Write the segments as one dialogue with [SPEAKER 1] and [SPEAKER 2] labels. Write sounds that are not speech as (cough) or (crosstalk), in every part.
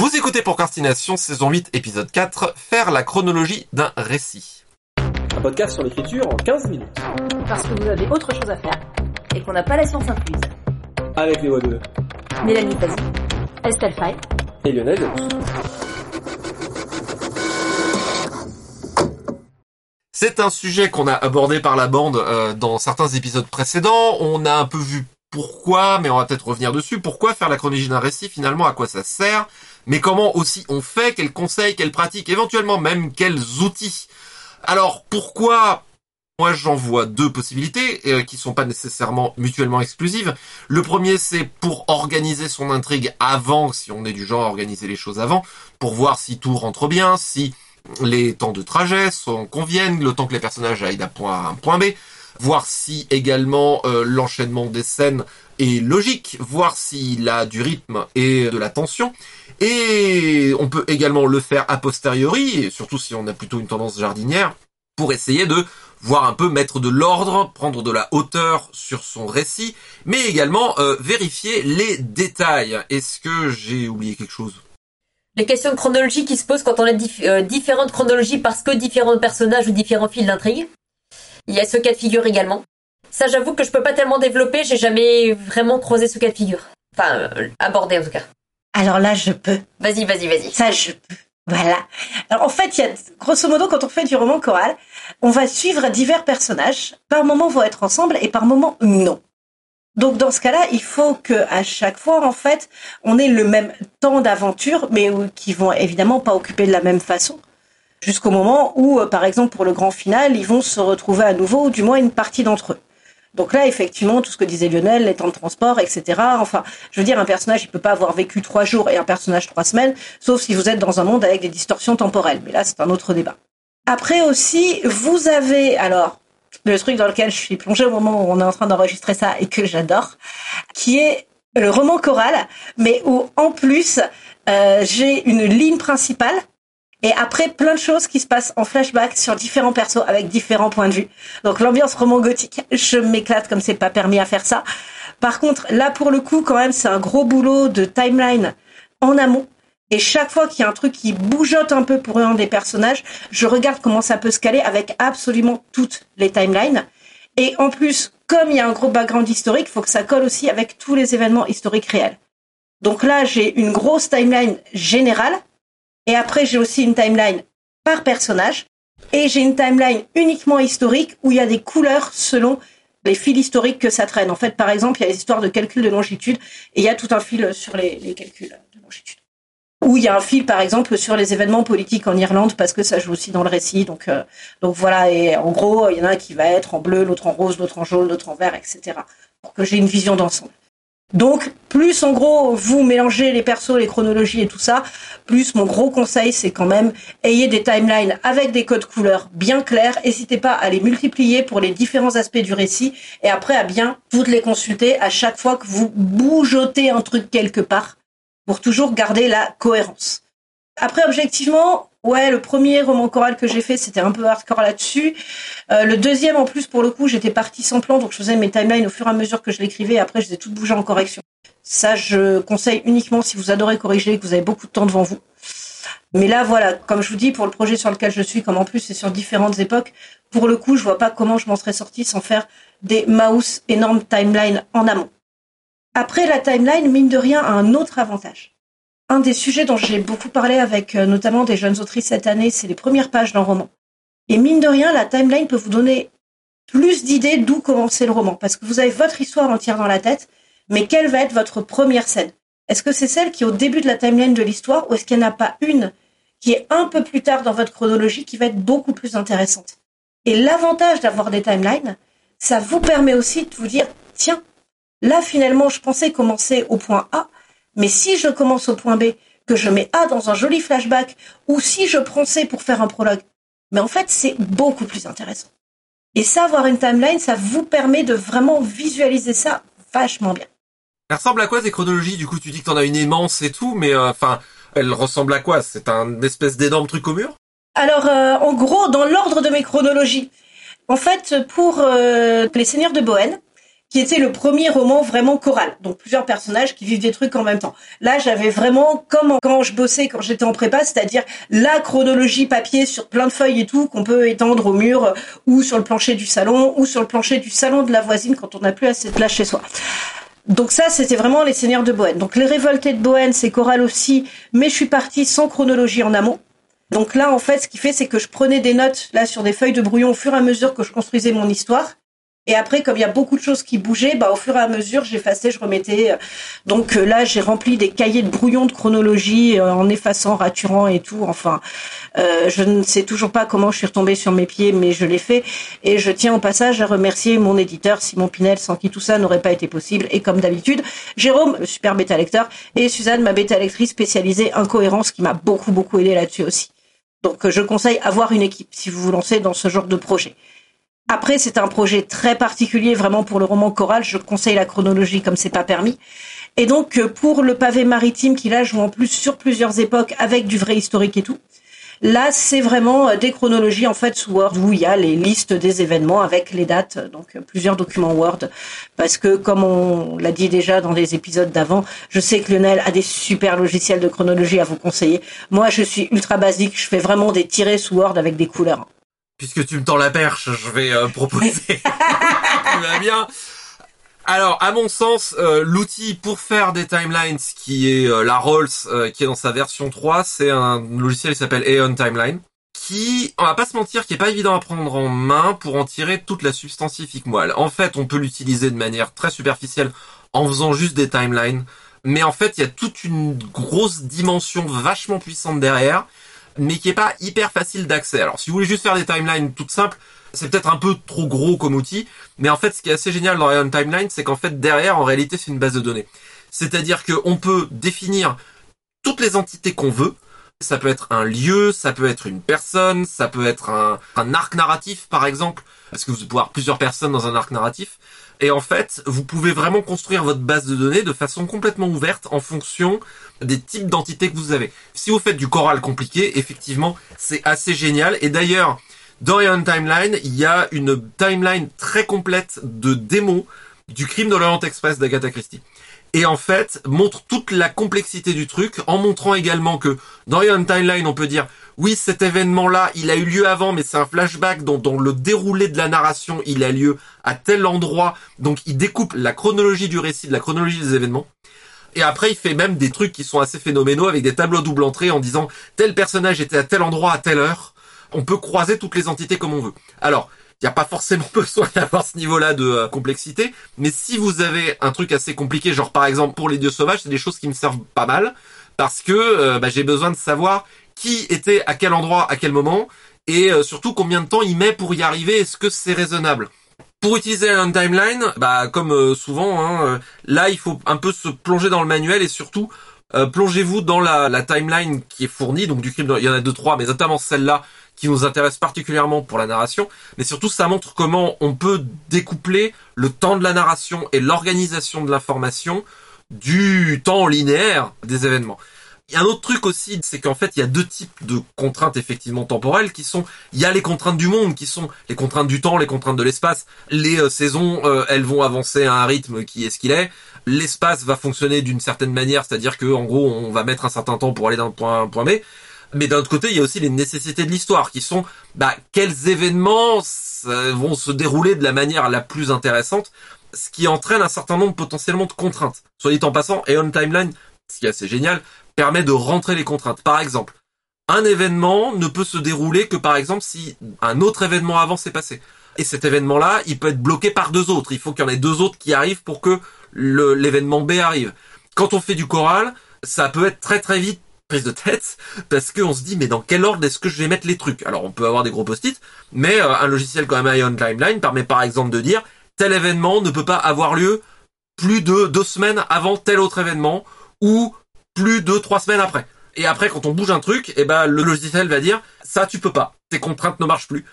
[SPEAKER 1] Vous écoutez Procrastination, saison 8, épisode 4, faire la chronologie d'un récit.
[SPEAKER 2] Un podcast sur l'écriture en 15 minutes.
[SPEAKER 3] Parce que vous avez autre chose à faire et qu'on n'a pas la science incluse.
[SPEAKER 2] Avec les voix de
[SPEAKER 3] Mélanie Fazi, Estelle Fay
[SPEAKER 2] et Lionel.
[SPEAKER 1] C'est un sujet qu'on a abordé par la bande euh, dans certains épisodes précédents. On a un peu vu pourquoi, mais on va peut-être revenir dessus. Pourquoi faire la chronologie d'un récit finalement À quoi ça sert Mais comment aussi on fait Quels conseils Quelles pratiques Éventuellement même quels outils Alors pourquoi moi, j'en vois deux possibilités euh, qui sont pas nécessairement mutuellement exclusives. Le premier, c'est pour organiser son intrigue avant, si on est du genre à organiser les choses avant, pour voir si tout rentre bien, si les temps de trajet sont conviennent, le temps que les personnages aillent d'un point à un point B, voir si également euh, l'enchaînement des scènes est logique, voir s'il a du rythme et de la tension. Et on peut également le faire a posteriori, surtout si on a plutôt une tendance jardinière, pour essayer de voir un peu mettre de l'ordre, prendre de la hauteur sur son récit, mais également euh, vérifier les détails. Est-ce que j'ai oublié quelque chose?
[SPEAKER 3] Les questions de chronologie qui se posent quand on a euh, différentes chronologies parce que différents personnages ou différents fils d'intrigue. Il y a ce cas de figure également. Ça, j'avoue que je peux pas tellement développer, j'ai jamais vraiment croisé ce cas de figure. Enfin, euh, abordé en tout cas.
[SPEAKER 4] Alors là, je peux.
[SPEAKER 3] Vas-y, vas-y, vas-y.
[SPEAKER 4] Ça, je peux. Voilà. Alors en fait, il y a grosso modo quand on fait du roman choral, on va suivre divers personnages. Par moments vont être ensemble et par moments non. Donc dans ce cas-là, il faut que à chaque fois en fait, on ait le même temps d'aventure, mais qui vont évidemment pas occuper de la même façon. Jusqu'au moment où, euh, par exemple, pour le grand final, ils vont se retrouver à nouveau, ou du moins une partie d'entre eux. Donc là, effectivement, tout ce que disait Lionel, les temps de transport, etc. Enfin, je veux dire, un personnage, il peut pas avoir vécu trois jours et un personnage trois semaines, sauf si vous êtes dans un monde avec des distorsions temporelles. Mais là, c'est un autre débat. Après aussi, vous avez, alors, le truc dans lequel je suis plongée au moment où on est en train d'enregistrer ça et que j'adore, qui est le roman choral, mais où en plus, euh, j'ai une ligne principale et après, plein de choses qui se passent en flashback sur différents persos avec différents points de vue. Donc l'ambiance roman gothique, je m'éclate comme c'est pas permis à faire ça. Par contre, là pour le coup, quand même, c'est un gros boulot de timeline en amont. Et chaque fois qu'il y a un truc qui bougeote un peu pour un des personnages, je regarde comment ça peut se caler avec absolument toutes les timelines. Et en plus, comme il y a un gros background historique, il faut que ça colle aussi avec tous les événements historiques réels. Donc là, j'ai une grosse timeline générale et après, j'ai aussi une timeline par personnage. Et j'ai une timeline uniquement historique où il y a des couleurs selon les fils historiques que ça traîne. En fait, par exemple, il y a les histoires de calcul de longitude et il y a tout un fil sur les, calculs de longitude. Ou il y a un fil, par exemple, sur les événements politiques en Irlande parce que ça joue aussi dans le récit. Donc, euh, voilà. Et en gros, il y en a un qui va être en bleu, l'autre en rose, l'autre en jaune, l'autre en vert, etc. Pour que j'ai une vision d'ensemble. Donc, plus en gros vous mélangez les persos, les chronologies et tout ça, plus mon gros conseil c'est quand même ayez des timelines avec des codes couleurs bien clairs. N'hésitez pas à les multiplier pour les différents aspects du récit et après à bien toutes les consulter à chaque fois que vous bougotez un truc quelque part pour toujours garder la cohérence. Après, objectivement, Ouais, le premier roman choral que j'ai fait, c'était un peu hardcore là-dessus. Euh, le deuxième, en plus, pour le coup, j'étais partie sans plan, donc je faisais mes timelines au fur et à mesure que je l'écrivais. Et après, je les ai toutes bougées en correction. Ça, je conseille uniquement si vous adorez corriger, que vous avez beaucoup de temps devant vous. Mais là, voilà, comme je vous dis, pour le projet sur lequel je suis, comme en plus c'est sur différentes époques, pour le coup, je vois pas comment je m'en serais sortie sans faire des mouse énormes timelines en amont. Après, la timeline, mine de rien, a un autre avantage un des sujets dont j'ai beaucoup parlé avec euh, notamment des jeunes autrices cette année, c'est les premières pages d'un roman. Et mine de rien, la timeline peut vous donner plus d'idées d'où commencer le roman, parce que vous avez votre histoire entière dans la tête, mais quelle va être votre première scène? Est-ce que c'est celle qui est au début de la timeline de l'histoire, ou est-ce qu'il n'y en a pas une qui est un peu plus tard dans votre chronologie, qui va être beaucoup plus intéressante? Et l'avantage d'avoir des timelines, ça vous permet aussi de vous dire, tiens, là finalement, je pensais commencer au point A, mais si je commence au point B, que je mets A dans un joli flashback, ou si je prends C pour faire un prologue, mais en fait, c'est beaucoup plus intéressant. Et ça, avoir une timeline, ça vous permet de vraiment visualiser ça vachement bien.
[SPEAKER 1] Elle ressemble à quoi ces chronologies? Du coup, tu dis que t'en as une immense et tout, mais euh, enfin, elle ressemble à quoi? C'est un espèce d'énorme truc au mur?
[SPEAKER 4] Alors, euh, en gros, dans l'ordre de mes chronologies, en fait, pour euh, les Seigneurs de Bohème, qui était le premier roman vraiment choral. Donc plusieurs personnages qui vivent des trucs en même temps. Là, j'avais vraiment, comme quand je bossais, quand j'étais en prépa, c'est-à-dire la chronologie papier sur plein de feuilles et tout, qu'on peut étendre au mur, euh, ou sur le plancher du salon, ou sur le plancher du salon de la voisine quand on n'a plus assez de place chez soi. Donc ça, c'était vraiment les Seigneurs de Bohème. Donc les Révoltés de Bohème, c'est choral aussi, mais je suis partie sans chronologie en amont. Donc là, en fait, ce qui fait, c'est que je prenais des notes là sur des feuilles de brouillon au fur et à mesure que je construisais mon histoire. Et après, comme il y a beaucoup de choses qui bougeaient, bah, au fur et à mesure, j'effaçais, je remettais. Donc euh, là, j'ai rempli des cahiers de brouillon de chronologie euh, en effaçant, raturant et tout. Enfin, euh, je ne sais toujours pas comment je suis retombée sur mes pieds, mais je l'ai fait. Et je tiens au passage à remercier mon éditeur Simon Pinel, sans qui tout ça n'aurait pas été possible. Et comme d'habitude, Jérôme, super bêta lecteur, et Suzanne, ma bêta lectrice spécialisée incohérence, qui m'a beaucoup beaucoup aidé là-dessus aussi. Donc je conseille avoir une équipe si vous vous lancez dans ce genre de projet. Après, c'est un projet très particulier, vraiment pour le roman choral. Je conseille la chronologie comme c'est pas permis. Et donc, euh, pour le pavé maritime, qui là joue en plus sur plusieurs époques avec du vrai historique et tout. Là, c'est vraiment euh, des chronologies en fait sous Word où il y a les listes des événements avec les dates, donc euh, plusieurs documents Word. Parce que comme on l'a dit déjà dans les épisodes d'avant, je sais que Lionel a des super logiciels de chronologie à vous conseiller. Moi, je suis ultra basique, je fais vraiment des tirés sous Word avec des couleurs
[SPEAKER 1] puisque tu me tends la perche, je vais euh, proposer. (laughs) tu vas bien. Alors, à mon sens, euh, l'outil pour faire des timelines, qui est euh, la Rolls, qui est dans sa version 3, c'est un logiciel qui s'appelle Aeon Timeline, qui, on va pas se mentir, qui est pas évident à prendre en main pour en tirer toute la substantifique moelle. En fait, on peut l'utiliser de manière très superficielle en faisant juste des timelines, mais en fait, il y a toute une grosse dimension vachement puissante derrière mais qui est pas hyper facile d'accès. Alors si vous voulez juste faire des timelines toutes simples, c'est peut-être un peu trop gros comme outil, mais en fait ce qui est assez génial dans Ion Timeline, c'est qu'en fait derrière, en réalité, c'est une base de données. C'est-à-dire qu'on peut définir toutes les entités qu'on veut. Ça peut être un lieu, ça peut être une personne, ça peut être un, un arc narratif par exemple, parce que vous pouvez avoir plusieurs personnes dans un arc narratif. Et en fait, vous pouvez vraiment construire votre base de données de façon complètement ouverte en fonction des types d'entités que vous avez. Si vous faites du choral compliqué, effectivement, c'est assez génial. Et d'ailleurs, dans Iron Timeline, il y a une timeline très complète de démos du crime de l'Orient Express d'Agatha Christie. Et en fait, montre toute la complexité du truc, en montrant également que dans Iron Timeline, on peut dire oui, cet événement-là, il a eu lieu avant, mais c'est un flashback dont, le déroulé de la narration, il a lieu à tel endroit. Donc, il découpe la chronologie du récit, de la chronologie des événements. Et après, il fait même des trucs qui sont assez phénoménaux avec des tableaux double entrée en disant tel personnage était à tel endroit à telle heure. On peut croiser toutes les entités comme on veut. Alors, il n'y a pas forcément (laughs) besoin d'avoir ce niveau-là de euh, complexité, mais si vous avez un truc assez compliqué, genre par exemple pour les dieux sauvages, c'est des choses qui me servent pas mal parce que euh, bah, j'ai besoin de savoir qui était à quel endroit, à quel moment, et euh, surtout combien de temps il met pour y arriver, est-ce que c'est raisonnable? Pour utiliser un timeline, bah comme euh, souvent, hein, euh, là il faut un peu se plonger dans le manuel et surtout plongez-vous dans la, la, timeline qui est fournie, donc du crime, il y en a deux trois, mais notamment celle-là qui nous intéresse particulièrement pour la narration, mais surtout ça montre comment on peut découpler le temps de la narration et l'organisation de l'information du temps linéaire des événements. Il y a un autre truc aussi, c'est qu'en fait, il y a deux types de contraintes effectivement temporelles qui sont, il y a les contraintes du monde qui sont les contraintes du temps, les contraintes de l'espace. Les euh, saisons, euh, elles vont avancer à un rythme qui est ce qu'il est. L'espace va fonctionner d'une certaine manière, c'est-à-dire que en gros, on va mettre un certain temps pour aller d'un point à un point B. Mais d'un autre côté, il y a aussi les nécessités de l'histoire qui sont, bah, quels événements vont se dérouler de la manière la plus intéressante, ce qui entraîne un certain nombre potentiellement de contraintes. Soit dit en passant, et on timeline, ce qui est assez génial, permet de rentrer les contraintes. Par exemple, un événement ne peut se dérouler que par exemple si un autre événement avant s'est passé. Et cet événement-là, il peut être bloqué par deux autres. Il faut qu'il y en ait deux autres qui arrivent pour que l'événement B arrive. Quand on fait du choral, ça peut être très très vite prise de tête parce qu'on se dit mais dans quel ordre est-ce que je vais mettre les trucs? Alors on peut avoir des gros post-it, mais euh, un logiciel comme Ion Timeline permet par exemple de dire tel événement ne peut pas avoir lieu plus de deux semaines avant tel autre événement ou plus de trois semaines après. Et après, quand on bouge un truc, eh ben, le logiciel va dire, ça, tu peux pas. Tes contraintes ne marchent plus.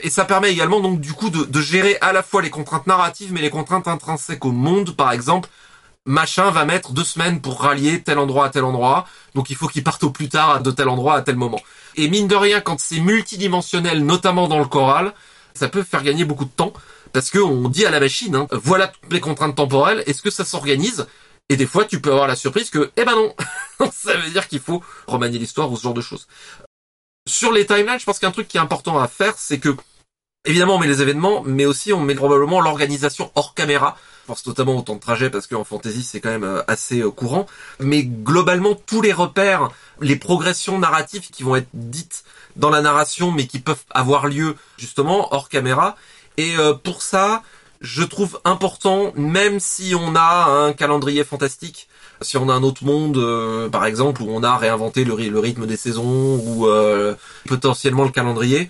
[SPEAKER 1] Et ça permet également, donc, du coup, de, gérer à la fois les contraintes narratives, mais les contraintes intrinsèques au monde. Par exemple, machin va mettre deux semaines pour rallier tel endroit à tel endroit. Donc, il faut qu'il parte au plus tard de tel endroit à tel moment. Et mine de rien, quand c'est multidimensionnel, notamment dans le choral, ça peut faire gagner beaucoup de temps Parce que on dit à la machine, hein, voilà toutes les contraintes temporelles, est-ce que ça s'organise? Et des fois, tu peux avoir la surprise que, eh ben non, (laughs) ça veut dire qu'il faut remanier l'histoire ou ce genre de choses. Sur les timelines, je pense qu'un truc qui est important à faire, c'est que, évidemment, on met les événements, mais aussi on met probablement l'organisation hors caméra. Je pense notamment au temps de trajet parce qu'en fantasy c'est quand même euh, assez euh, courant. Mais globalement tous les repères, les progressions narratives qui vont être dites dans la narration mais qui peuvent avoir lieu justement hors caméra. Et euh, pour ça, je trouve important, même si on a un calendrier fantastique, si on a un autre monde, par exemple, où on a réinventé le, rythme des saisons ou potentiellement le calendrier,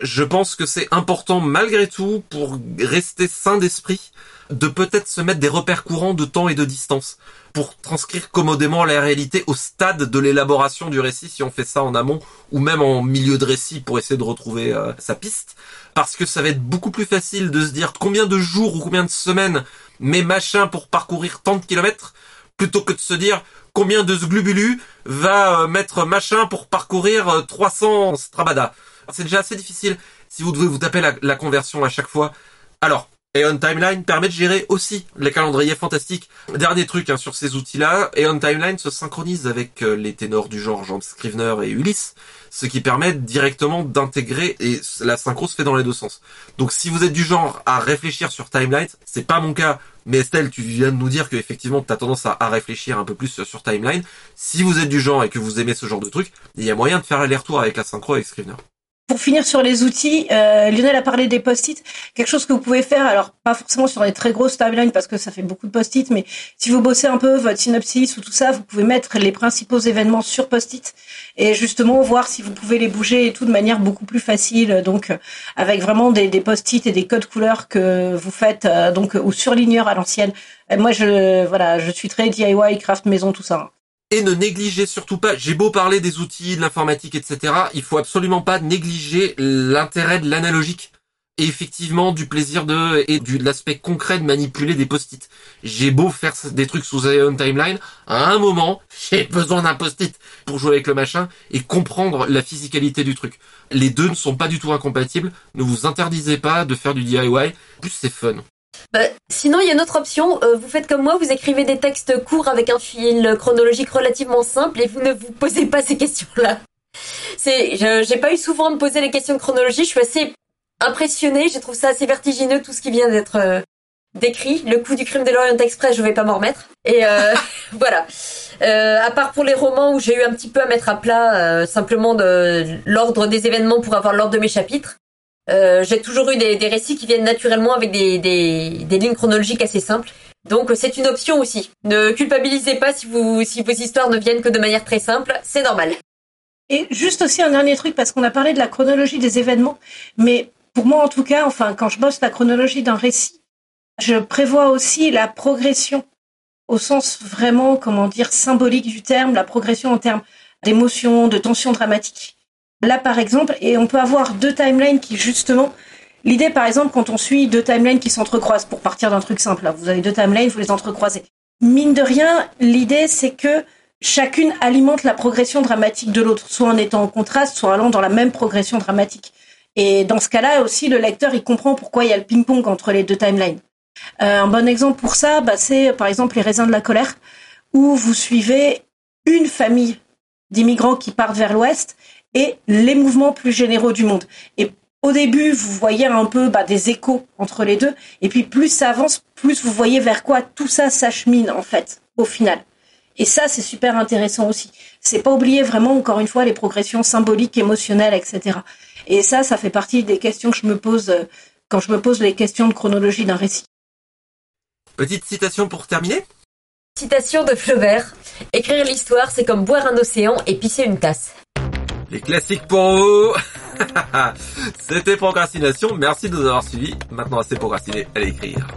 [SPEAKER 1] je pense que c'est important malgré tout pour rester sain d'esprit de peut-être se mettre des repères courants de temps et de distance pour transcrire commodément la réalité au stade de l'élaboration du récit si on fait ça en amont ou même en milieu de récit pour essayer de retrouver euh, sa piste parce que ça va être beaucoup plus facile de se dire combien de jours ou combien de semaines met machin pour parcourir tant de kilomètres plutôt que de se dire combien de glubulu va euh, mettre machin pour parcourir 300 euh, strabada. C'est déjà assez difficile si vous devez vous taper la conversion à chaque fois. Alors, Aeon Timeline permet de gérer aussi les calendriers fantastiques. Dernier truc hein, sur ces outils-là, Aeon Timeline se synchronise avec euh, les ténors du genre Jean Scrivener et Ulysse, ce qui permet directement d'intégrer et la synchro se fait dans les deux sens. Donc si vous êtes du genre à réfléchir sur Timeline, c'est pas mon cas, mais Estelle, tu viens de nous dire que effectivement tu as tendance à, réfléchir un peu plus sur Timeline. Si vous êtes du genre et que vous aimez ce genre de truc, il y a moyen de faire aller-retour avec la synchro avec Scrivener.
[SPEAKER 4] Pour finir sur les outils, euh, Lionel a parlé des post-it. Quelque chose que vous pouvez faire, alors pas forcément sur des très grosses timelines parce que ça fait beaucoup de post-it, mais si vous bossez un peu votre synopsis ou tout ça, vous pouvez mettre les principaux événements sur post-it et justement voir si vous pouvez les bouger et tout de manière beaucoup plus facile. Donc avec vraiment des, des post-it et des codes couleurs que vous faites euh, donc ou surligneurs à l'ancienne. Moi je voilà, je suis très DIY, craft maison, tout ça.
[SPEAKER 1] Et ne négligez surtout pas, j'ai beau parler des outils, de l'informatique, etc., il faut absolument pas négliger l'intérêt de l'analogique. Et effectivement, du plaisir de, et du, de l'aspect concret de manipuler des post-it. J'ai beau faire des trucs sous Aeon Timeline, à un moment, (laughs) j'ai besoin d'un post-it pour jouer avec le machin et comprendre la physicalité du truc. Les deux ne sont pas du tout incompatibles. Ne vous interdisez pas de faire du DIY. Plus c'est fun.
[SPEAKER 3] Bah, sinon, il y a une autre option. Euh, vous faites comme moi, vous écrivez des textes courts avec un fil chronologique relativement simple et vous ne vous posez pas ces questions-là. C'est, j'ai pas eu souvent à me poser les questions de chronologie. Je suis assez impressionnée. Je trouve ça assez vertigineux tout ce qui vient d'être euh, décrit. Le coup du crime de l'Orient Express, je vais pas m'en remettre. Et euh, (laughs) voilà. à part pour les romans où j'ai eu un petit peu à mettre à plat simplement de l'ordre des événements pour avoir l'ordre de mes chapitres. Euh, j'ai toujours eu des, récits qui viennent naturellement avec des, des, des lignes chronologiques assez simples. Donc c'est une option aussi. Ne culpabilisez pas si, vous, si vos histoires ne viennent que de manière très simple, c'est normal.
[SPEAKER 4] Et juste aussi un dernier truc, parce qu'on a parlé de la chronologie des événements, mais pour moi en tout cas, enfin quand je bosse la chronologie d'un récit, je prévois aussi la progression au sens vraiment, comment dire, symbolique du terme, la progression en termes d'émotion, de tension dramatique. Là, par exemple, et on peut avoir deux timelines qui, justement, l'idée, par exemple, quand on suit deux timelines qui s'entrecroisent, pour partir d'un truc simple, vous avez deux timelines, vous les entrecroisez. Mine de rien, l'idée, c'est que chacune alimente la progression dramatique de l'autre, soit en étant en contraste, soit allant dans la même progression dramatique. Et dans ce cas-là aussi, le lecteur, il comprend pourquoi il y a le ping-pong entre les deux timelines. Euh, un bon exemple pour ça, bah, c'est par exemple les raisins de la colère, où vous suivez une famille d'immigrants qui partent vers l'ouest et les mouvements plus généraux du monde. Et au début, vous voyez un peu bah, des échos entre les deux, et puis plus ça avance, plus vous voyez vers quoi tout ça s'achemine en fait, au final. Et ça, c'est super intéressant aussi. C'est pas oublier vraiment, encore une fois, les progressions symboliques, émotionnelles, etc. Et ça, ça fait partie des questions que je me pose euh, quand je me pose les questions de chronologie d'un récit.
[SPEAKER 1] Petite citation pour terminer.
[SPEAKER 3] Citation de Flaubert. Écrire l'histoire, c'est comme boire un océan et pisser une tasse.
[SPEAKER 1] Les classiques pour vous (laughs) C'était Procrastination, merci de nous avoir suivis. Maintenant assez procrastiné, allez écrire.